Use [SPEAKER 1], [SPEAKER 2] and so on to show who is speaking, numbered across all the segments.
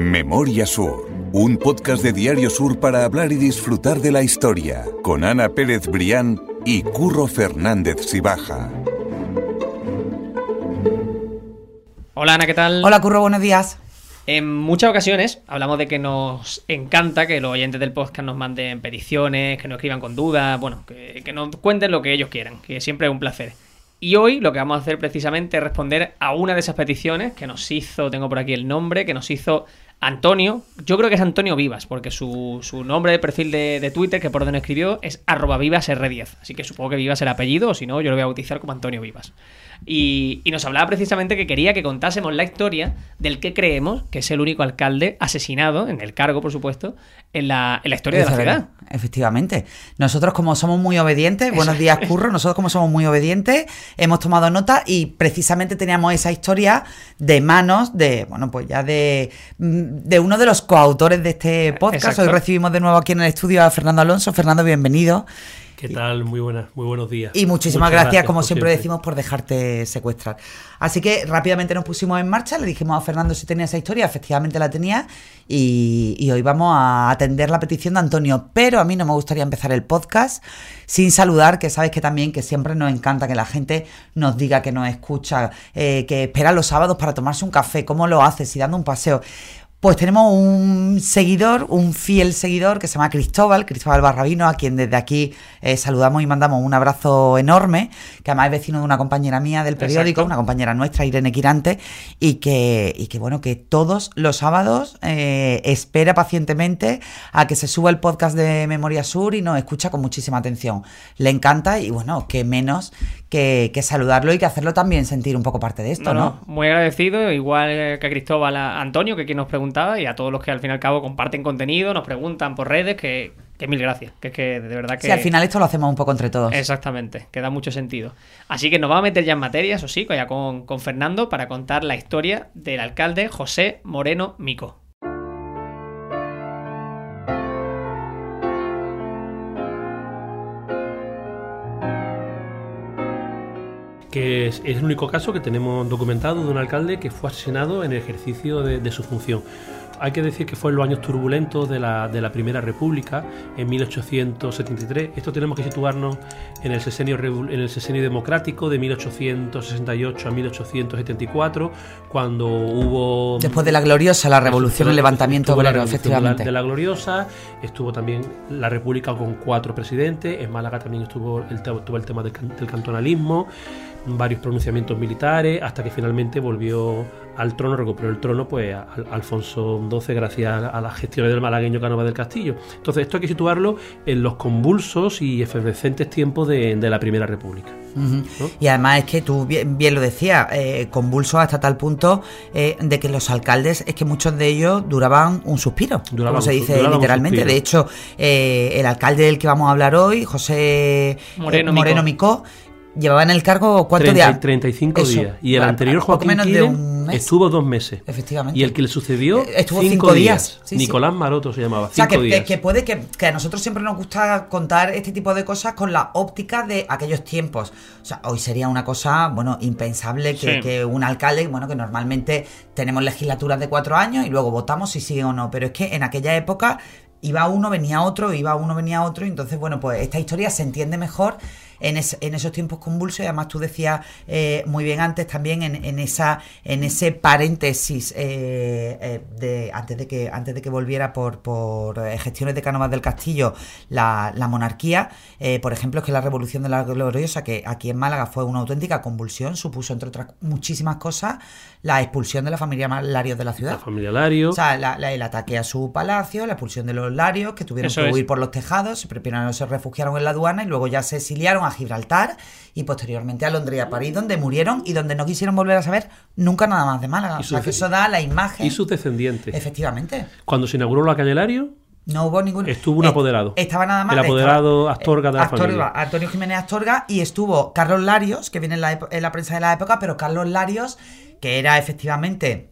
[SPEAKER 1] Memoria Sur, un podcast de Diario Sur para hablar y disfrutar de la historia, con Ana Pérez Brián y Curro Fernández Sibaja.
[SPEAKER 2] Hola Ana, ¿qué tal?
[SPEAKER 3] Hola Curro, buenos días.
[SPEAKER 2] En muchas ocasiones hablamos de que nos encanta que los oyentes del podcast nos manden peticiones, que nos escriban con dudas, bueno, que, que nos cuenten lo que ellos quieran, que siempre es un placer. Y hoy lo que vamos a hacer precisamente es responder a una de esas peticiones que nos hizo, tengo por aquí el nombre, que nos hizo Antonio, yo creo que es Antonio Vivas, porque su, su nombre de perfil de, de, Twitter, que por donde escribió, es arroba vivasr10. Así que supongo que Vivas el apellido, o si no, yo lo voy a bautizar como Antonio Vivas. Y, y, nos hablaba precisamente que quería que contásemos la historia del que creemos que es el único alcalde asesinado, en el cargo, por supuesto, en la, en la historia de la ciudad.
[SPEAKER 3] Efectivamente. Nosotros, como somos muy obedientes, buenos días, Curro, nosotros, como somos muy obedientes, hemos tomado nota y precisamente teníamos esa historia de manos de, bueno, pues ya de, de uno de los coautores de este podcast. Exacto. Hoy recibimos de nuevo aquí en el estudio a Fernando Alonso. Fernando, bienvenido.
[SPEAKER 4] ¿Qué tal? Muy buenas, muy buenos días.
[SPEAKER 3] Y muchísimas gracias, gracias, como siempre, siempre, decimos, por dejarte secuestrar. Así que rápidamente nos pusimos en marcha, le dijimos a Fernando si tenía esa historia, efectivamente la tenía, y, y, hoy vamos a atender la petición de Antonio. Pero a mí no me gustaría empezar el podcast sin saludar, que sabes que también que siempre nos encanta que la gente nos diga que nos escucha, eh, que espera los sábados para tomarse un café, cómo lo hace, si dando un paseo. Pues tenemos un seguidor, un fiel seguidor que se llama Cristóbal, Cristóbal Barrabino, a quien desde aquí eh, saludamos y mandamos un abrazo enorme, que además es vecino de una compañera mía del periódico, Exacto. una compañera nuestra, Irene Quirante, y que, y que bueno, que todos los sábados eh, espera pacientemente a que se suba el podcast de Memoria Sur y nos escucha con muchísima atención. Le encanta y bueno, que menos que, que saludarlo y que hacerlo también sentir un poco parte de esto, ¿no?
[SPEAKER 2] no, no. Muy agradecido, igual que a Cristóbal, a Antonio, que quien nos pregunta y a todos los que al fin y al cabo comparten contenido, nos preguntan por redes, que, que mil gracias. Que es que de verdad que.
[SPEAKER 3] Sí, al final esto lo hacemos un poco entre todos.
[SPEAKER 2] Exactamente, que da mucho sentido. Así que nos vamos a meter ya en materia, eso sí, ya con, con Fernando, para contar la historia del alcalde José Moreno Mico.
[SPEAKER 4] Que es, el único caso que tenemos documentado de un alcalde que fue asesinado en el ejercicio de su función. Hay que decir que fue en los años turbulentos de la, de la Primera República, en 1873. Esto tenemos que situarnos en el sesenio, en el sesenio democrático de 1868 a 1874, cuando hubo...
[SPEAKER 3] Después de la gloriosa, la revolución, el levantamiento obrero, efectivamente.
[SPEAKER 4] De la, de la gloriosa, estuvo también la República con cuatro presidentes, en Málaga también estuvo el, estuvo el tema del, del cantonalismo, varios pronunciamientos militares, hasta que finalmente volvió al trono, recuperó el trono pues a, a Alfonso XII gracias a las gestiones del malagueño Canova del Castillo. Entonces esto hay que situarlo en los convulsos y efervescentes tiempos de, de la Primera República.
[SPEAKER 3] Uh -huh. ¿no? Y además es que tú bien, bien lo decías, eh, convulsos hasta tal punto eh, de que los alcaldes, es que muchos de ellos duraban un suspiro, duraban como se dice literalmente. De hecho, eh, el alcalde del que vamos a hablar hoy, José
[SPEAKER 2] Moreno,
[SPEAKER 3] Moreno Micó, en el cargo cuántos
[SPEAKER 4] 30,
[SPEAKER 3] días?
[SPEAKER 4] 35 Eso, días. Y el anterior Joaquín Quirén estuvo dos meses.
[SPEAKER 3] Efectivamente.
[SPEAKER 4] Y el que le sucedió
[SPEAKER 3] estuvo
[SPEAKER 4] cinco,
[SPEAKER 3] cinco días.
[SPEAKER 4] días. Sí, Nicolás sí. Maroto se llamaba.
[SPEAKER 3] O sea,
[SPEAKER 4] cinco
[SPEAKER 3] que,
[SPEAKER 4] días.
[SPEAKER 3] Que, que, puede que, que, a nosotros siempre nos gusta contar este tipo de cosas con la óptica de aquellos tiempos. O sea, hoy sería una cosa, bueno, impensable que, sí. que un alcalde, bueno, que normalmente tenemos legislaturas de cuatro años y luego votamos si sigue o no. Pero es que en aquella época iba uno, venía otro, iba uno, venía otro. Y entonces, bueno, pues esta historia se entiende mejor en, es, en, esos tiempos convulsos y además tú decías eh, muy bien antes también en, en, esa en ese paréntesis eh, eh, de antes de que antes de que volviera por, por gestiones de Cánovas del Castillo la, la monarquía eh, por ejemplo es que la revolución de la gloriosa que aquí en Málaga fue una auténtica convulsión supuso entre otras muchísimas cosas la expulsión de la familia Larios de la ciudad
[SPEAKER 4] la familia Larios
[SPEAKER 3] o sea la, la, el ataque a su palacio la expulsión de los Larios que tuvieron Eso que huir es. por los tejados primero se refugiaron en la aduana y luego ya se exiliaron a Gibraltar y posteriormente a Londres y a París, donde murieron y donde no quisieron volver a saber nunca nada más de Málaga. O sea, que eso da la imagen.
[SPEAKER 4] Y sus descendientes.
[SPEAKER 3] Efectivamente.
[SPEAKER 4] Cuando se inauguró la calle Lario,
[SPEAKER 3] no hubo ningún.
[SPEAKER 4] Estuvo un apoderado.
[SPEAKER 3] Estaba nada más.
[SPEAKER 4] El apoderado
[SPEAKER 3] estaba,
[SPEAKER 4] Astorga de la
[SPEAKER 3] Astorga,
[SPEAKER 4] familia.
[SPEAKER 3] Antonio Jiménez Astorga y estuvo Carlos Larios, que viene en la, en la prensa de la época, pero Carlos Larios, que era efectivamente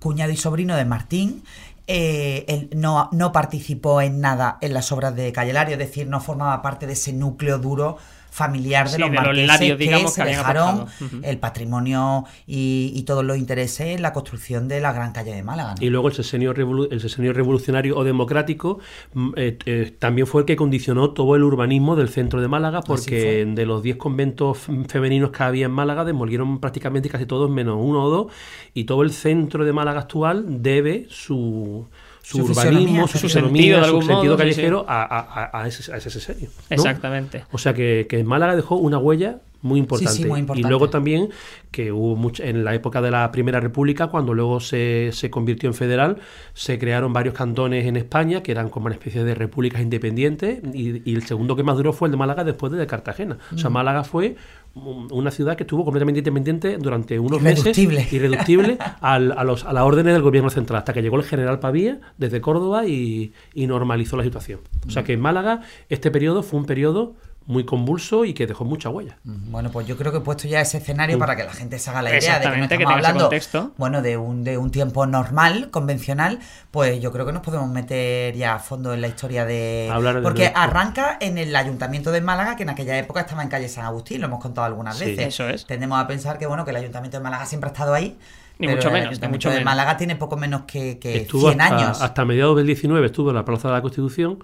[SPEAKER 3] cuñado y sobrino de Martín, eh, él no, no, participó en nada en las obras de Calle Lario, es decir, no formaba parte de ese núcleo duro familiar de
[SPEAKER 2] Sí,
[SPEAKER 3] los
[SPEAKER 2] de los
[SPEAKER 3] que
[SPEAKER 2] digamos,
[SPEAKER 3] se
[SPEAKER 2] que
[SPEAKER 3] dejaron el patrimonio y, y todos los intereses en la construcción de la gran calle de Málaga. ¿no?
[SPEAKER 4] Y luego el sexenio, revolu- el sexenio revolucionario o democrático mm, eh, eh, también fue el que condicionó todo el urbanismo del centro de Málaga, porque de los 10 conventos femeninos que había en Málaga, demolieron prácticamente casi todos menos uno o dos, y todo el centro de Málaga actual debe su, su,
[SPEAKER 3] Su
[SPEAKER 4] urbanismo, su
[SPEAKER 3] su
[SPEAKER 2] sentido,
[SPEAKER 4] su sentido
[SPEAKER 2] modo, sí,
[SPEAKER 4] callejero A, a- a ese, a ese. ¿no?
[SPEAKER 2] Exactamente.
[SPEAKER 4] O sea que, que Málaga dejó una huella muy importante.
[SPEAKER 3] Sí, sí, muy importante.
[SPEAKER 4] Y luego también que hubo mucho, en la época de la Primera República, cuando luego se, se convirtió en federal, se crearon varios cantones en España que eran como una especie de repúblicas independientes y, y el segundo que más duró fue el de Málaga después de, Cartagena. O sea, Málaga fue una ciudad que estuvo completamente independiente durante unos
[SPEAKER 3] Irreductible.
[SPEAKER 4] meses irreductible al- a, los, a las órdenes del gobierno central hasta que llegó el general Pavía desde Córdoba y, y normalizó la situación. O sea que en Málaga este periodo fue un periodo muy convulso y que dejó mucha huella.
[SPEAKER 3] Bueno, pues yo creo que he puesto ya ese escenario para que la gente se haga la idea de que no
[SPEAKER 2] que
[SPEAKER 3] estamos hablando bueno, de un, de un tiempo normal, convencional, pues yo creo que nos podemos meter ya a fondo en la historia de...
[SPEAKER 4] Hablar de-
[SPEAKER 3] Porque
[SPEAKER 4] de-
[SPEAKER 3] arranca en el Ayuntamiento de Málaga, que en aquella época estaba en calle San Agustín, lo hemos contado algunas
[SPEAKER 4] Sí.
[SPEAKER 3] veces.
[SPEAKER 2] Eso es.
[SPEAKER 3] Tendemos a pensar que bueno, que el Ayuntamiento de Málaga siempre ha estado ahí.
[SPEAKER 2] Ni
[SPEAKER 3] pero
[SPEAKER 2] mucho menos, ni mucho
[SPEAKER 3] de
[SPEAKER 2] menos.
[SPEAKER 3] Málaga tiene poco menos que, que
[SPEAKER 4] estuvo
[SPEAKER 3] 100
[SPEAKER 4] hasta,
[SPEAKER 3] años.
[SPEAKER 4] hasta mediados del 19 estuvo en la Plaza de la Constitución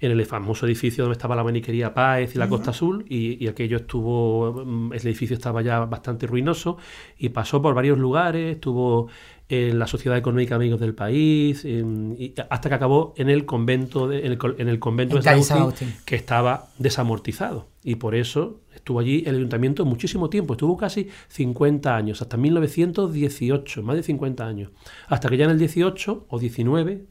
[SPEAKER 4] en el famoso edificio donde estaba la maniquería Páez y la Costa Azul y, y aquello estuvo mm, el edificio estaba ya bastante ruinoso y pasó por varios lugares estuvo en la Sociedad Económica Amigos del País en- y hasta que acabó en el convento de, en, el, en el convento
[SPEAKER 3] En
[SPEAKER 4] de San
[SPEAKER 3] calle San
[SPEAKER 4] Agustín,
[SPEAKER 3] Agustín.
[SPEAKER 4] que estaba desamortizado. Y por eso estuvo allí el ayuntamiento muchísimo tiempo, estuvo casi 50 años, hasta 1918, más de 50 años, hasta que ya en el 18 o 19,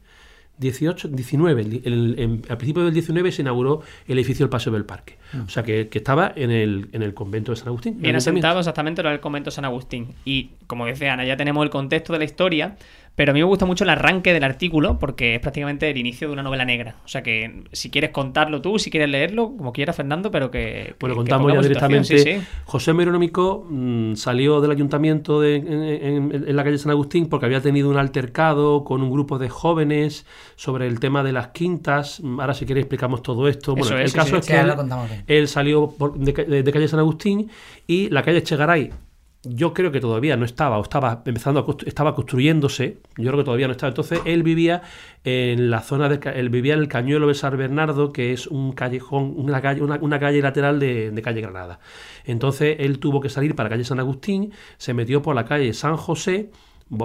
[SPEAKER 4] 18, 19, el- el- en- al principio del 19 se inauguró el edificio del Paseo del Parque, o sea que, que estaba en el, en el convento de San Agustín.
[SPEAKER 2] Bien
[SPEAKER 4] el
[SPEAKER 2] asentado exactamente lo del convento San Agustín. Y como decía Ana, ya tenemos el contexto de la historia, pero a mí me gusta mucho el arranque del artículo porque es prácticamente el inicio de una novela negra. O sea que si quieres contarlo tú, si quieres leerlo, como quieras, Fernando, pero que.
[SPEAKER 4] Bueno,
[SPEAKER 2] que-
[SPEAKER 4] contamos
[SPEAKER 2] que
[SPEAKER 4] ya directamente.
[SPEAKER 2] situación, sí, sí.
[SPEAKER 4] José Meronómico mm, salió del ayuntamiento de- en, en- en la calle San Agustín porque había tenido un altercado con un grupo de jóvenes sobre el tema de las quintas. Mm, Ahora, si queréis, explicamos todo esto. Bueno,
[SPEAKER 2] Eso
[SPEAKER 4] el
[SPEAKER 2] sí,
[SPEAKER 4] caso
[SPEAKER 2] sí.
[SPEAKER 4] es
[SPEAKER 3] Sí,
[SPEAKER 4] que él,
[SPEAKER 3] lo
[SPEAKER 4] salió por- de, ca- de calle San Agustín y la calle Echegaray. Yo creo que todavía no estaba, o estaba empezando a estaba construyéndose. Yo creo que todavía no estaba. Entonces él vivía en la zona de, él vivía en el Cañuelo de San Bernardo, que es un callejón, una calle, una, una calle lateral de, de calle Granada. Entonces él tuvo que salir para calle San Agustín, se metió por la calle San José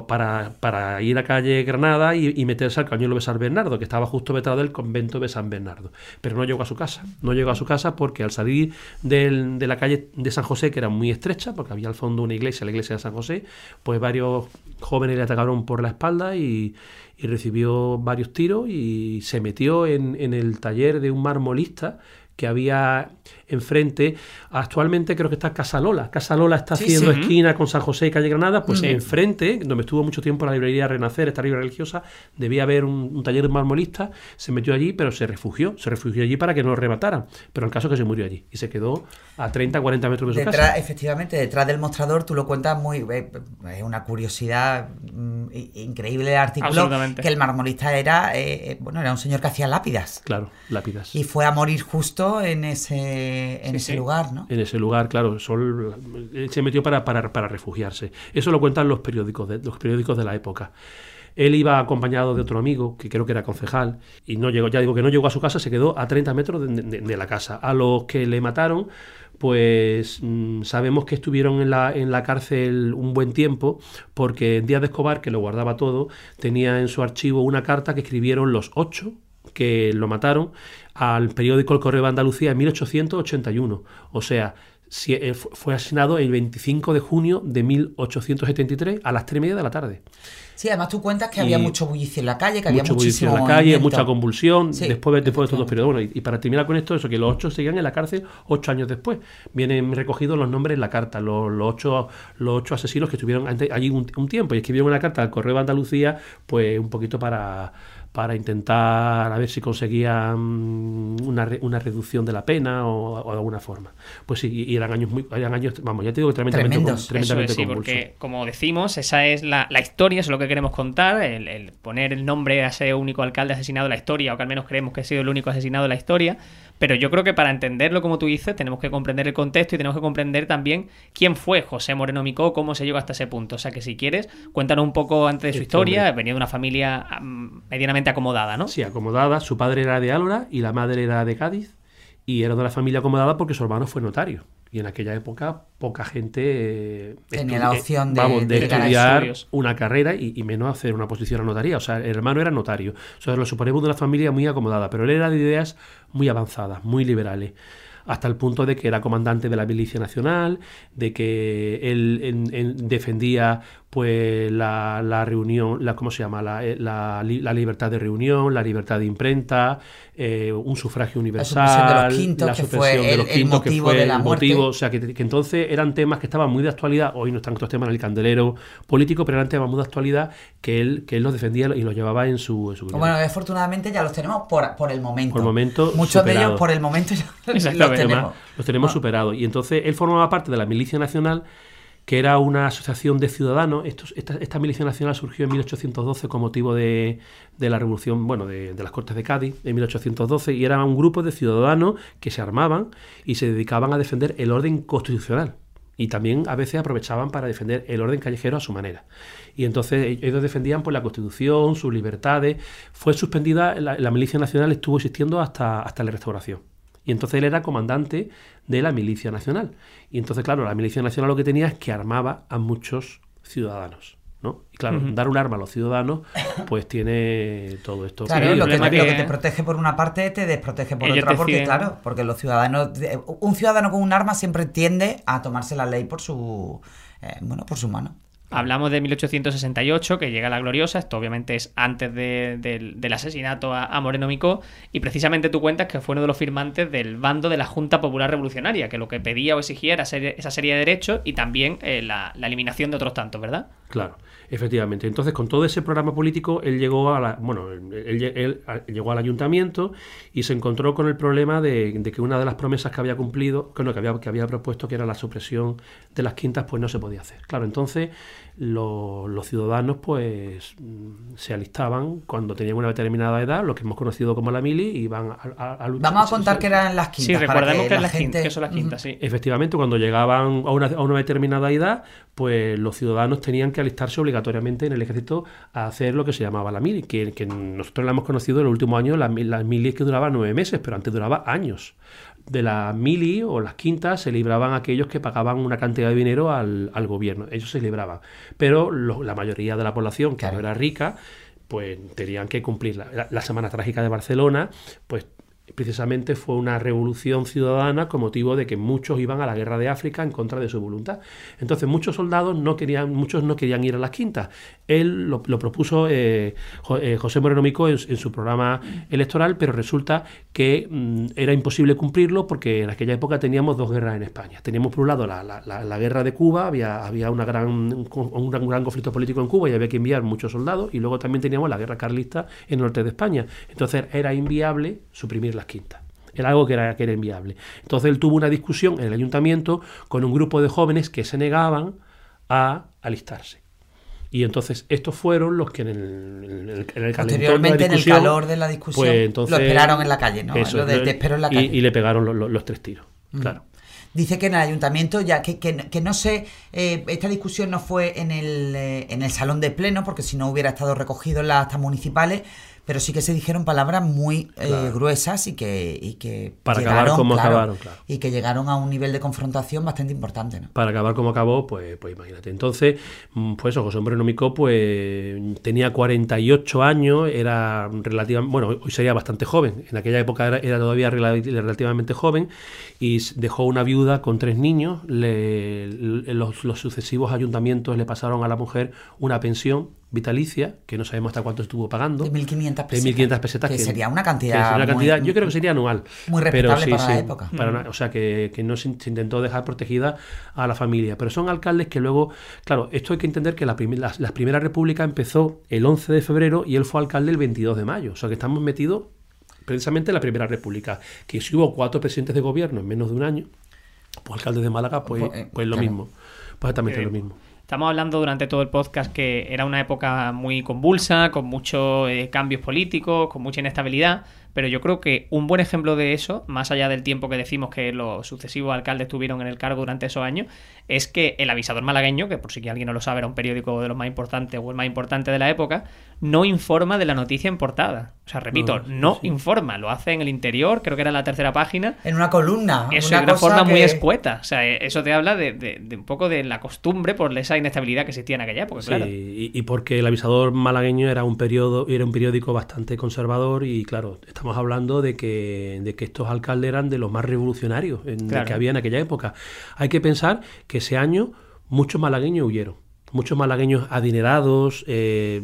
[SPEAKER 4] para, para ir a calle Granada y, meterse al cañuelo de San Bernardo, que estaba justo detrás del convento de San Bernardo. Pero no llegó a su casa. No llegó a su casa porque al salir de la calle de San José, que era muy estrecha, porque había al fondo una iglesia, la iglesia de San José, pues varios jóvenes le atacaron por la espalda y, y recibió varios tiros y se metió en, en el taller de un marmolista que había enfrente. Actualmente creo que está Casalola. Casalola está
[SPEAKER 3] Sí,
[SPEAKER 4] haciendo
[SPEAKER 3] sí.
[SPEAKER 4] esquina con San José y calle Granada. Pues enfrente, donde estuvo mucho tiempo la librería Renacer, esta librería religiosa, debía haber un, un taller marmolista. Se metió allí, pero se refugió. Se refugió allí para que no lo remataran. Pero el caso es que se murió allí y se quedó a 30, 40 metros de su
[SPEAKER 3] Detrás,
[SPEAKER 4] casa.
[SPEAKER 3] efectivamente, detrás del mostrador tú lo cuentas muy... eh, Es una curiosidad mm, increíble el artículo. Que el marmolista era, eh, eh, bueno, era un señor que hacía lápidas.
[SPEAKER 4] Claro, lápidas.
[SPEAKER 3] Y fue a morir justo en ese, en
[SPEAKER 2] Sí,
[SPEAKER 3] ese
[SPEAKER 2] sí.
[SPEAKER 3] lugar, ¿no?
[SPEAKER 4] En ese lugar, claro, Sol él se metió para, para, para refugiarse. Eso lo cuentan los periódicos de, los periódicos de la época. Él iba acompañado de otro amigo, que creo que era concejal, y no llegó, ya digo que no llegó a su casa, se quedó a 30 metros de, de- de la casa. A los que le mataron, pues mm, sabemos que estuvieron en la, en la cárcel un buen tiempo, porque Díaz de Escobar, que lo guardaba todo, tenía en su archivo una carta que escribieron los ocho que lo mataron al periódico El Correo de Andalucía en 1881. O sea, eh, fu- fue asesinado el 25 de junio de 1873 a las 3 y media de la tarde.
[SPEAKER 3] Sí, además tú cuentas que
[SPEAKER 4] Y
[SPEAKER 3] había mucho bullicio en la calle, que había
[SPEAKER 4] Mucho bullicio
[SPEAKER 3] muchísimo
[SPEAKER 4] en la calle,
[SPEAKER 3] movimiento.
[SPEAKER 4] mucha convulsión,
[SPEAKER 3] Sí,
[SPEAKER 4] después, de- después de estos dos periodos. Bueno, y, y para terminar con esto, eso que los ocho seguían en la cárcel ocho años después. Vienen recogidos los nombres en la carta, los, los ocho, los ocho asesinos que estuvieron allí un, un tiempo y escribieron en la carta al Correo de Andalucía, pues un poquito para, para intentar a ver si conseguían una, una reducción de la pena o, o, de alguna forma. Pues sí, y eran años muy, eran años, vamos, ya te digo, tremendamente,
[SPEAKER 3] Tremendos.
[SPEAKER 4] tremendamente
[SPEAKER 2] Eso es, sí, porque como decimos, esa es la, la historia, eso es lo que queremos contar, el, el poner el nombre a ese único alcalde asesinado de la historia, o que al menos creemos que ha sido el único asesinado de la historia, pero yo creo que para entenderlo, como tú dices, tenemos que comprender el contexto y tenemos que comprender también quién fue José Moreno Micó, cómo se llegó hasta ese punto. O sea que si quieres, cuéntanos un poco antes de su
[SPEAKER 4] Este
[SPEAKER 2] historia,
[SPEAKER 4] hombre.
[SPEAKER 2] venía de una familia mm, acomodada, ¿no?
[SPEAKER 4] Sí, acomodada. Su padre era de Álora y la madre era de Cádiz. Y era de una familia acomodada porque su hermano fue notario. Y en aquella época poca gente eh,
[SPEAKER 3] Tenía la
[SPEAKER 4] eh,
[SPEAKER 3] opción de-
[SPEAKER 4] vamos, de,
[SPEAKER 3] de ganar
[SPEAKER 4] estudiar una carrera y, y menos hacer una posición a notaría. O sea, el hermano era notario. O sea, lo suponemos de una familia muy acomodada, pero él era de ideas muy avanzadas, muy liberales. Hasta el punto de que era comandante de la milicia nacional, de que él, en- en- defendía pues la, la reunión, la, ¿cómo se llama? La, eh, la li- la libertad de reunión, la libertad de imprenta, eh, un sufragio universal,
[SPEAKER 3] supresión de los quintos,
[SPEAKER 4] la
[SPEAKER 3] que fue
[SPEAKER 4] supresión de
[SPEAKER 3] el-
[SPEAKER 4] los
[SPEAKER 3] el
[SPEAKER 4] quintos, que
[SPEAKER 3] motivo
[SPEAKER 4] fue
[SPEAKER 3] de la
[SPEAKER 4] el
[SPEAKER 3] muerte.
[SPEAKER 4] motivo, o sea, que, que entonces eran temas que estaban muy de actualidad, hoy no están estos temas en el candelero político, pero eran temas muy de actualidad que él, que él los defendía y los llevaba en su, en su
[SPEAKER 3] Bueno, afortunadamente ya los tenemos por, por el momento.
[SPEAKER 4] Por el momento,
[SPEAKER 3] Muchos de ellos por el momento ya los tenemos.
[SPEAKER 4] Además, los tenemos
[SPEAKER 3] Ah.
[SPEAKER 4] superados. Y entonces él formaba parte de la Milicia Nacional, que era una asociación de ciudadanos. Esta, Milicia Nacional surgió en 1812 con motivo de, la revolución, bueno, de, de las Cortes de Cádiz en 1812, y era un grupo de ciudadanos que se armaban y se dedicaban a defender el orden constitucional. Y también a veces aprovechaban para defender el orden callejero a su manera. Y entonces e- ellos defendían pues, la Constitución, sus libertades. Fue suspendida, la, la Milicia Nacional estuvo existiendo hasta, hasta la restauración. Y entonces él era comandante de la Milicia Nacional. Y entonces, claro, la Milicia Nacional lo que tenía es que armaba a muchos ciudadanos. ¿no? Y claro, dar un arma a los ciudadanos, pues tiene todo esto.
[SPEAKER 3] Claro, lo, que, lo
[SPEAKER 2] que-
[SPEAKER 3] que te protege por una parte te desprotege por
[SPEAKER 2] Ellos
[SPEAKER 3] otra, porque
[SPEAKER 2] deciden-
[SPEAKER 3] claro, porque los ciudadanos, un ciudadano con un arma siempre tiende a tomarse la ley por su, eh, bueno, por su mano.
[SPEAKER 2] Hablamos de 1868, que llega la gloriosa, esto obviamente es antes de- del, del asesinato a, a Moreno Micó, y precisamente tú cuentas que fue uno de los firmantes del bando de la Junta Popular Revolucionaria, que lo que pedía o exigía era serie- esa serie de derechos y también eh, la, la eliminación de otros tantos, ¿verdad?
[SPEAKER 4] Claro, efectivamente. Entonces, con todo ese programa político, él llegó a la, bueno, él, él- él llegó al ayuntamiento y se encontró con el problema de, de que una de las promesas que había cumplido, que, no, que había, que había propuesto, que era la supresión de las quintas, pues no se podía hacer. Claro, entonces lo- los ciudadanos, pues, se alistaban cuando tenían una determinada edad, lo que hemos conocido como la mili, y iban a, a- a luchar.
[SPEAKER 3] Vamos a contar que eran las
[SPEAKER 2] Sí,
[SPEAKER 3] quintas. para
[SPEAKER 2] recordemos que,
[SPEAKER 3] la
[SPEAKER 2] las
[SPEAKER 3] gente-
[SPEAKER 2] que son las quintas, sí.
[SPEAKER 4] Efectivamente, cuando llegaban a una, a una determinada edad, pues los ciudadanos tenían que alistarse obligatoriamente en el ejército a hacer lo que se llamaba la mili, que, que nosotros la hemos conocido en los últimos años, la, mi- la mili es que duraba nueve meses, pero antes duraba años. De la mili o las quintas se libraban aquellos que pagaban una cantidad de dinero al, al gobierno, ellos se libraban. Pero lo- la mayoría de la población, que
[SPEAKER 3] Claro.
[SPEAKER 4] no era rica, pues tenían que cumplirla. La, la Semana Trágica de Barcelona, pues precisamente fue una revolución ciudadana con motivo de que muchos iban a la guerra de África en contra de su voluntad. Entonces muchos soldados no querían, muchos no querían ir a las quintas. Él lo, propuso eh, eh, José Moreno Mico en, su programa electoral, pero resulta que mm, era imposible cumplirlo porque en aquella época teníamos dos guerras en España. Teníamos por un lado la, guerra de Cuba, había, había un gran, un gran conflicto político en Cuba y había que enviar muchos soldados, y luego también teníamos la guerra carlista en el norte de España. Entonces era inviable suprimir las quintas. Era algo que era, que era inviable. Entonces él tuvo una discusión en el ayuntamiento con un grupo de jóvenes que se negaban a alistarse. Y entonces estos fueron los que en el, en el,
[SPEAKER 3] Posteriormente, en el
[SPEAKER 4] discusión,
[SPEAKER 3] calor de la discusión,
[SPEAKER 4] pues, entonces-
[SPEAKER 3] lo esperaron en la calle, ¿no?
[SPEAKER 4] Eso,
[SPEAKER 3] lo de te espero en la
[SPEAKER 4] y-
[SPEAKER 3] calle.
[SPEAKER 4] Y, le pegaron lo- lo- los tres tiros.
[SPEAKER 3] Mm.
[SPEAKER 4] Claro.
[SPEAKER 3] Dice que en el ayuntamiento ya que, que, que no sé, eh, esta discusión no fue en el, eh, en el salón de pleno, porque si no hubiera estado recogido en las actas municipales, pero sí que se dijeron palabras muy eh, gruesas y que, y que
[SPEAKER 4] Para acabar como acabaron, claro.
[SPEAKER 3] y que llegaron a un nivel de confrontación bastante importante, ¿no?
[SPEAKER 4] Para acabar como acabó, pues, pues imagínate. Entonces, mm, pues José Moreno Micó, pues tenía 48 años, era relativamente, bueno, hoy sería bastante joven, en aquella época era, era todavía rela- relativamente joven y dejó una viuda con tres niños, le- le- los, los sucesivos ayuntamientos le pasaron a la mujer una pensión vitalicia, que no sabemos hasta cuánto estuvo pagando.
[SPEAKER 3] De 1.500 pesetas.
[SPEAKER 4] De 1.500 pesetas.
[SPEAKER 3] Que,
[SPEAKER 4] que-
[SPEAKER 3] sería una
[SPEAKER 4] que
[SPEAKER 3] cantidad.
[SPEAKER 4] sería una
[SPEAKER 3] muy-
[SPEAKER 4] cantidad- yo creo que sería anual.
[SPEAKER 3] muy
[SPEAKER 4] pero
[SPEAKER 3] respetable
[SPEAKER 4] sí,
[SPEAKER 3] para la
[SPEAKER 4] sí,
[SPEAKER 3] época.
[SPEAKER 4] para una- o sea, que, que no se, se intentó dejar protegida a la familia. Pero son alcaldes que luego, claro, esto hay que entender que la, prim- la, la Primera República empezó el 11 de febrero y él fue alcalde el 22 de mayo. O sea, que estamos metidos precisamente en la Primera República. Que si hubo cuatro presidentes de gobierno en menos de un año, pues alcaldes de Málaga, pues,
[SPEAKER 3] Pues, eh,
[SPEAKER 4] pues lo
[SPEAKER 3] claro.
[SPEAKER 4] mismo. Pues exactamente
[SPEAKER 2] Eh,
[SPEAKER 4] lo mismo.
[SPEAKER 2] Estamos hablando durante todo el podcast que era una época muy convulsa, con muchos eh, cambios políticos, con mucha inestabilidad, pero yo creo que un buen ejemplo de eso, más allá del tiempo que decimos que los sucesivos alcaldes tuvieron en el cargo durante esos años, es que el avisador malagueño, que por si alguien no lo sabe era un periódico de los más importantes o el más importante de la época, no informa de la noticia en portada. O sea, repito,
[SPEAKER 4] No,
[SPEAKER 2] no,
[SPEAKER 4] sí,
[SPEAKER 2] informa, lo hace en el interior, creo que era la tercera página,
[SPEAKER 3] En una columna.
[SPEAKER 2] eso
[SPEAKER 3] una
[SPEAKER 2] de una
[SPEAKER 3] cosa
[SPEAKER 2] forma muy escueta. O sea, eh, eso te habla de, de- de un poco de la costumbre por esa inestabilidad que existía en aquella época,
[SPEAKER 4] Sí,
[SPEAKER 2] claro.
[SPEAKER 4] y, y porque el avisador malagueño era un periodo, era un periódico bastante conservador y claro, estamos hablando de que, de que estos alcaldes eran de los más revolucionarios en-
[SPEAKER 2] Claro.
[SPEAKER 4] que había en aquella época. Hay que pensar que ese año muchos malagueños huyeron. Muchos malagueños adinerados, eh,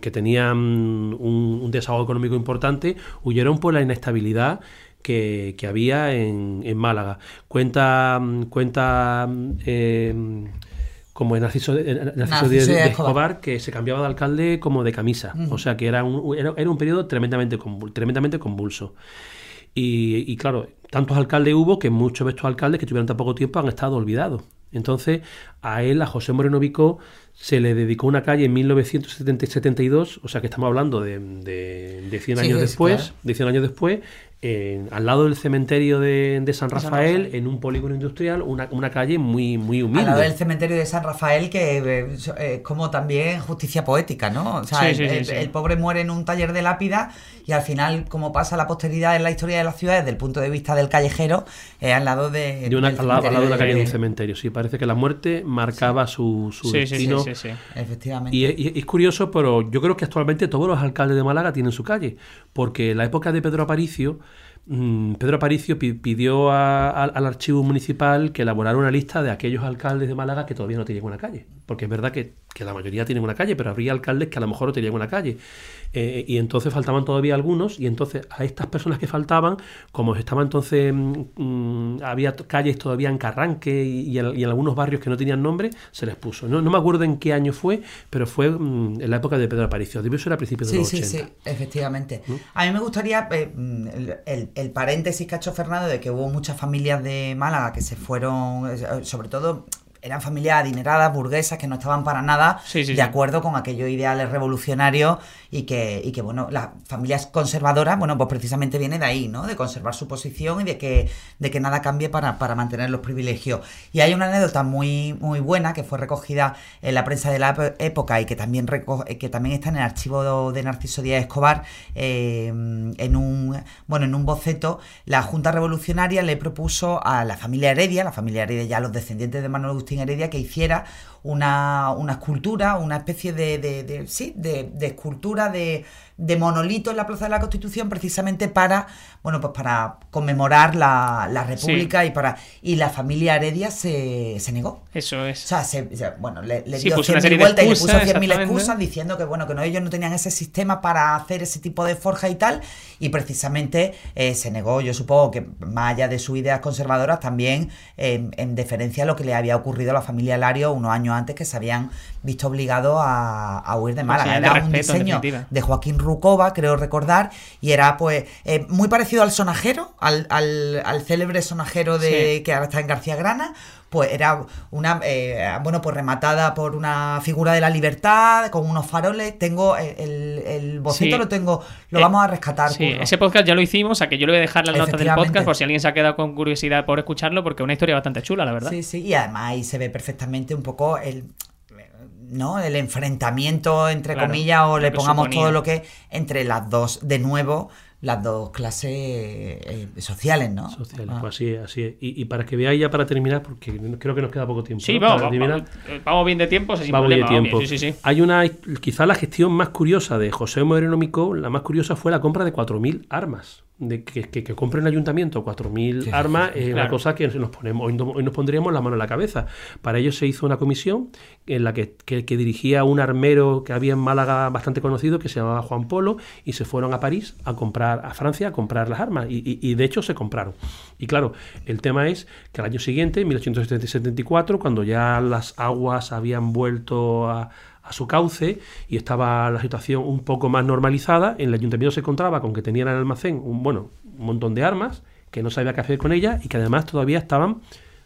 [SPEAKER 4] que tenían un, un desahogo económico importante, huyeron por la inestabilidad que, que había en, en Málaga. Cuenta, cuenta eh, como en Narciso, de- en Narciso de,
[SPEAKER 3] de. Escobar,
[SPEAKER 4] que se cambiaba de alcalde como de camisa. O sea que era un, era, era un periodo tremendamente, convul- tremendamente convulso. Y, y claro, tantos alcaldes hubo que muchos de estos alcaldes que tuvieron tan poco tiempo han estado olvidados. Entonces, a él, a José Moreno Vicó, se le dedicó una calle en 1972, o sea que estamos hablando de, de, de 100
[SPEAKER 3] Sí,
[SPEAKER 4] años después,
[SPEAKER 3] claro.
[SPEAKER 4] de 100 años después, al lado del cementerio de, de San Rafael, en un polígono industrial, una, una calle muy, muy
[SPEAKER 3] Al
[SPEAKER 4] humilde.
[SPEAKER 3] lado del cementerio de San Rafael, que eh, es como también justicia poética, ¿no? O sea,
[SPEAKER 2] Sí,
[SPEAKER 3] el,
[SPEAKER 2] sí, sí,
[SPEAKER 3] el-
[SPEAKER 2] sí.
[SPEAKER 3] el pobre muere en un taller de lápida y al final, como pasa la posteridad en la historia de la ciudad desde el punto de vista del callejero, es al lado de,
[SPEAKER 4] de una, al, lado, al lado de una calle de un cementerio. Sí, parece que la muerte marcaba su, su
[SPEAKER 2] Sí, sí, sí,
[SPEAKER 4] destino.
[SPEAKER 2] sí, sí.
[SPEAKER 3] Efectivamente.
[SPEAKER 4] Y es, y es curioso, pero yo creo que actualmente todos los alcaldes de Málaga tienen su calle, porque en la época de Pedro Aparicio, Pedro Aparicio pi- pidió a- al- al archivo municipal que elaborara una lista de aquellos alcaldes de Málaga que todavía no tenían una calle, porque es verdad que, que la mayoría tienen una calle, pero habría alcaldes que a lo mejor no tenían una calle. Eh, y entonces faltaban todavía algunos, y entonces a estas personas que faltaban, como estaba entonces, mm, mm, había calles todavía en Carranque y, y en, y en algunos barrios que no tenían nombre, se les puso. No, no me acuerdo en qué año fue, pero fue mm, en la época de Pedro Aparicio, debió ser a principios de
[SPEAKER 3] Sí,
[SPEAKER 4] los
[SPEAKER 3] sí,
[SPEAKER 4] 80.
[SPEAKER 3] sí, efectivamente. A mí me gustaría eh, mm, el, el- el paréntesis que ha hecho Fernando de que hubo muchas familias de Málaga que se fueron, eh, sobre todo eran familias adineradas, burguesas, que no estaban para nada
[SPEAKER 2] Sí, sí,
[SPEAKER 3] de
[SPEAKER 2] sí.
[SPEAKER 3] acuerdo con aquellos ideales revolucionarios y que, y que, bueno, las familias conservadoras, bueno, pues precisamente viene de ahí, ¿no? De conservar su posición y de que, de que nada cambie para, para mantener los privilegios. Y hay una anécdota muy, muy buena que fue recogida en la prensa de la época y que también, que también está en el archivo de Narciso Díaz Escobar, eh, en un bueno, en un boceto, la Junta Revolucionaria le propuso a la familia Heredia, la familia Heredia ya los descendientes de Manuel Agustín Heredia, que hiciera una, una escultura, una especie de, de- de- sí, de, de escultura de, de monolito en la Plaza de la Constitución, precisamente para, bueno, pues para conmemorar la, la República y para y la familia Heredia se, se negó.
[SPEAKER 2] Eso
[SPEAKER 3] O
[SPEAKER 2] es.
[SPEAKER 3] sea, se- bueno, le, le
[SPEAKER 2] Sí,
[SPEAKER 3] dio
[SPEAKER 2] puso una
[SPEAKER 3] 100.000
[SPEAKER 2] serie de
[SPEAKER 3] vueltas y le puso
[SPEAKER 2] excusas,
[SPEAKER 3] 100.000
[SPEAKER 2] exactamente.
[SPEAKER 3] excusas diciendo que bueno que no ellos no tenían ese sistema para hacer ese tipo de forja y tal y precisamente eh, se negó yo supongo que más allá de sus ideas conservadoras también eh, en deferencia a lo que le había ocurrido a la familia Lario unos años antes que se habían visto obligados a, a huir de Málaga
[SPEAKER 2] señal de
[SPEAKER 3] era un
[SPEAKER 2] respeto,
[SPEAKER 3] diseño de Joaquín Rucova creo recordar y era pues eh, muy parecido al sonajero al, al, al célebre sonajero de
[SPEAKER 2] Sí.
[SPEAKER 3] que ahora está en García Grana pues era una eh, bueno pues rematada por una figura de la libertad con unos faroles tengo el, el, el boceto
[SPEAKER 2] Sí.
[SPEAKER 3] lo tengo lo
[SPEAKER 2] Eh,
[SPEAKER 3] vamos a rescatar
[SPEAKER 2] Sí,
[SPEAKER 3] Curro.
[SPEAKER 2] ese podcast ya lo hicimos, o sea que yo le voy a dejar las notas del podcast por si alguien se ha quedado con curiosidad por escucharlo, porque es una historia bastante chula, la verdad.
[SPEAKER 3] Sí, sí, y además ahí se ve perfectamente un poco el ¿no? el enfrentamiento entre
[SPEAKER 2] Claro,
[SPEAKER 3] comillas o le pongamos
[SPEAKER 2] suponía.
[SPEAKER 3] todo lo que entre las dos de nuevo las dos clases eh, sociales, ¿no?
[SPEAKER 4] Sociales,
[SPEAKER 3] Ah.
[SPEAKER 4] pues así es, así es. Y, y para que veáis ya para terminar, porque creo que nos queda poco tiempo.
[SPEAKER 2] Sí,
[SPEAKER 4] ¿no?
[SPEAKER 2] vamos,
[SPEAKER 4] Para
[SPEAKER 2] vamos,
[SPEAKER 4] terminar.
[SPEAKER 2] vamos, vamos bien de tiempo, sin
[SPEAKER 4] Vamos bien de
[SPEAKER 2] problema, vamos
[SPEAKER 4] tiempo.
[SPEAKER 2] bien, Sí, sí, sí.
[SPEAKER 4] Hay una, quizá la gestión más curiosa de José Moreno Micó, la más curiosa fue la compra de 4.000 armas. De que, que, que compre el ayuntamiento 4.000 armas es una
[SPEAKER 2] Claro.
[SPEAKER 4] cosa que nos ponemos, hoy, no- hoy nos pondríamos la mano en la cabeza. Para ello se hizo una comisión en la que, que- que dirigía un armero que había en Málaga bastante conocido que se llamaba Juan Polo y se fueron a París a comprar, a Francia a comprar las armas y, y- y de hecho se compraron. Y claro, el tema es que al año siguiente, en 1874, cuando ya las aguas habían vuelto a, a su cauce y estaba la situación un poco más normalizada, en el ayuntamiento se encontraba con que tenían en el almacén un, bueno, un montón de armas que no sabía qué hacer con ellas y que además todavía estaban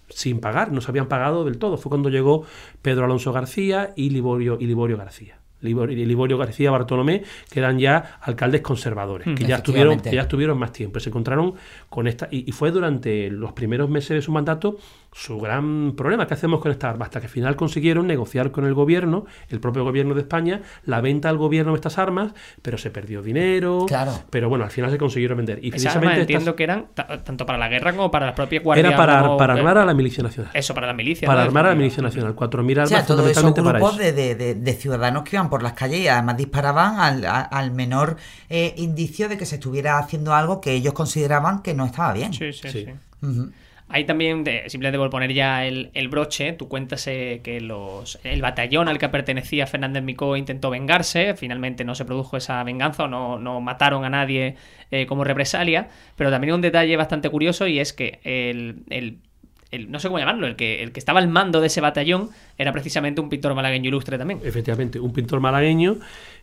[SPEAKER 4] sin pagar, no se habían pagado del todo. Fue cuando llegó Pedro Alonso García y Liborio, y Liborio García. Liborio, Liborio García Bartolomé, que eran ya alcaldes conservadores, que, ya estuvieron, que ya estuvieron más tiempo. Se encontraron con esta. Y, y fue durante los primeros meses de su mandato su gran problema. ¿Qué hacemos con esta arma? Hasta que al final consiguieron negociar con el gobierno, el propio gobierno de España, la venta al gobierno de estas armas, pero se perdió dinero.
[SPEAKER 3] Claro.
[SPEAKER 4] Pero bueno, al final se consiguieron vender. Y precisamente estas-
[SPEAKER 2] entiendo que eran ta- tanto para la guerra como para la propia guardia.
[SPEAKER 4] era para,
[SPEAKER 2] como-
[SPEAKER 4] para armar a la milicia nacional.
[SPEAKER 2] Eso, para la milicia.
[SPEAKER 4] Para
[SPEAKER 2] ¿no?
[SPEAKER 4] armar a la milicia nacional. 4.000
[SPEAKER 3] O
[SPEAKER 4] armas
[SPEAKER 3] sea, todos esos
[SPEAKER 4] fundamentalmente para eso.
[SPEAKER 3] de, de- de- de ciudadanos que iban por las calles y además disparaban al, menor eh, indicio de que se estuviera haciendo algo que ellos consideraban que no estaba bien.
[SPEAKER 2] Sí, sí,
[SPEAKER 4] Sí.
[SPEAKER 2] Ahí también, de- simplemente por poner ya el, el broche, tú cuentas que los, el batallón al que pertenecía Fernández Micó intentó vengarse, finalmente no se produjo esa venganza o no, no mataron a nadie eh, como represalia, pero también un detalle bastante curioso y es que el, el- el- no sé cómo llamarlo, el que, el que estaba al mando de ese batallón era precisamente un pintor malagueño ilustre también.
[SPEAKER 4] Efectivamente, un pintor malagueño,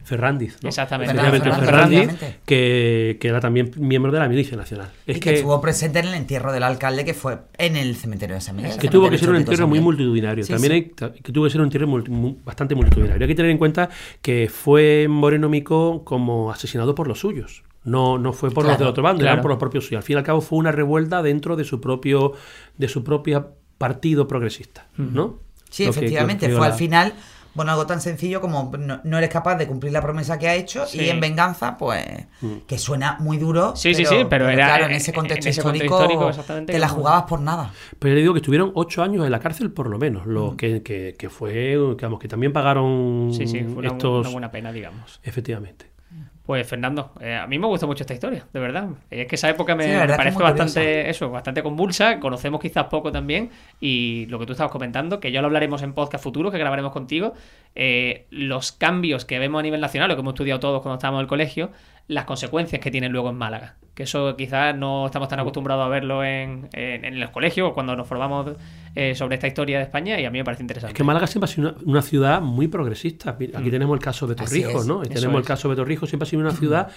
[SPEAKER 4] Ferrandiz. ¿no?
[SPEAKER 2] Exactamente.
[SPEAKER 4] Ferrandiz, que, que era también miembro de la milicia nacional. Es
[SPEAKER 3] y que,
[SPEAKER 4] que,
[SPEAKER 3] estuvo presente en el entierro del alcalde que fue en el cementerio de San Miguel.
[SPEAKER 4] que tuvo que ser un entierro muy multitudinario.
[SPEAKER 3] Sí,
[SPEAKER 4] También
[SPEAKER 3] sí.
[SPEAKER 4] hay- que tuvo que ser un entierro multi- bastante multitudinario. Hay que tener en cuenta que fue Moreno Mico como asesinado por los suyos. No, no fue por los del otro bando,
[SPEAKER 2] claro.
[SPEAKER 4] eran por los propios suyos. Al fin y al cabo fue una revuelta dentro de su propio, de su propio partido progresista, ¿no?
[SPEAKER 3] Sí,
[SPEAKER 4] Lo
[SPEAKER 3] efectivamente,
[SPEAKER 4] que
[SPEAKER 3] fue
[SPEAKER 4] la-
[SPEAKER 3] al final, bueno, algo tan sencillo como no, no eres capaz de cumplir la promesa que ha hecho
[SPEAKER 2] Sí.
[SPEAKER 3] y en venganza, pues,
[SPEAKER 4] Mm.
[SPEAKER 3] que suena muy duro.
[SPEAKER 2] Sí, sí, sí, pero era-
[SPEAKER 3] claro, en ese contexto
[SPEAKER 2] en ese contexto
[SPEAKER 3] histórico, te la
[SPEAKER 2] como-
[SPEAKER 3] jugabas por nada.
[SPEAKER 4] Pero le digo que estuvieron ocho años en la cárcel por lo menos, lo
[SPEAKER 3] Mm.
[SPEAKER 4] que, que, que fue, digamos, que también pagaron
[SPEAKER 2] Sí, sí, fue una,
[SPEAKER 4] estos...
[SPEAKER 2] una buena pena, digamos.
[SPEAKER 4] Efectivamente.
[SPEAKER 2] Pues Fernando, eh, a mí me gusta mucho esta historia, de verdad. Es que esa época me,
[SPEAKER 3] Sí,
[SPEAKER 2] parece
[SPEAKER 3] es
[SPEAKER 2] bastante, eso, bastante convulsa. Conocemos quizás poco también. Y lo que tú estabas comentando, que ya lo hablaremos en podcast futuros, que grabaremos contigo, eh, los cambios que vemos a nivel nacional, lo que hemos estudiado todos cuando estábamos en el colegio, las consecuencias que tienen luego en Málaga. Que eso quizás no estamos tan acostumbrados a verlo en, en, en los colegios o cuando nos formamos eh, sobre esta historia de España y a mí me parece interesante.
[SPEAKER 4] Es que Málaga siempre ha sido una, una ciudad muy progresista. Aquí tenemos el caso de
[SPEAKER 3] Mm.
[SPEAKER 4] Torrijos, ¿no? Y tenemos el caso de Torrijos, siempre ha sido una ciudad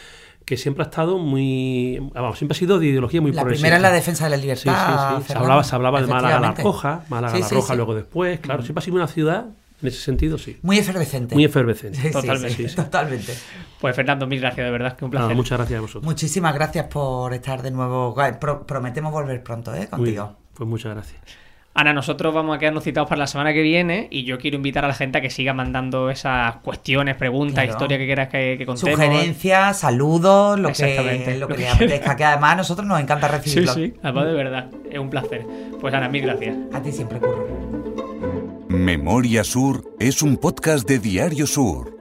[SPEAKER 4] que siempre ha estado muy... Vamos, siempre ha sido de ideología muy
[SPEAKER 3] La
[SPEAKER 4] progresista.
[SPEAKER 3] primera es la defensa de la
[SPEAKER 4] Sí, sí,
[SPEAKER 3] libertad.
[SPEAKER 4] sí. Se hablaba, se hablaba de Málaga la. Roja, Málaga
[SPEAKER 3] Sí,
[SPEAKER 4] la
[SPEAKER 3] sí,
[SPEAKER 4] Roja
[SPEAKER 3] sí.
[SPEAKER 4] luego después. Claro, siempre ha sido una ciudad, en ese sentido, sí.
[SPEAKER 3] Muy efervescente.
[SPEAKER 4] Muy efervescente.
[SPEAKER 3] Sí, sí,
[SPEAKER 2] Totalmente,
[SPEAKER 3] sí,
[SPEAKER 2] sí.
[SPEAKER 3] Totalmente.
[SPEAKER 2] Pues Fernando, mil gracias, de verdad, que un placer.
[SPEAKER 4] muchas gracias a vosotros.
[SPEAKER 3] Muchísimas gracias por estar de nuevo. Pro- prometemos volver pronto, ¿eh? Contigo.
[SPEAKER 4] Pues muchas gracias.
[SPEAKER 2] Ana, nosotros vamos a quedarnos citados para la semana que viene y yo quiero invitar a la gente a que siga mandando esas cuestiones, preguntas,
[SPEAKER 3] Claro.
[SPEAKER 2] historias que quieras que, que contemos.
[SPEAKER 3] Sugerencias, saludos, lo que, lo que le apetezca, que además a nosotros nos encanta
[SPEAKER 2] Sí,
[SPEAKER 3] recibirlo.
[SPEAKER 2] sí, además de verdad, es un placer. Pues Ana, mil gracias.
[SPEAKER 3] A ti siempre, Curro.
[SPEAKER 1] Memoria Sur es un podcast de Diario Sur.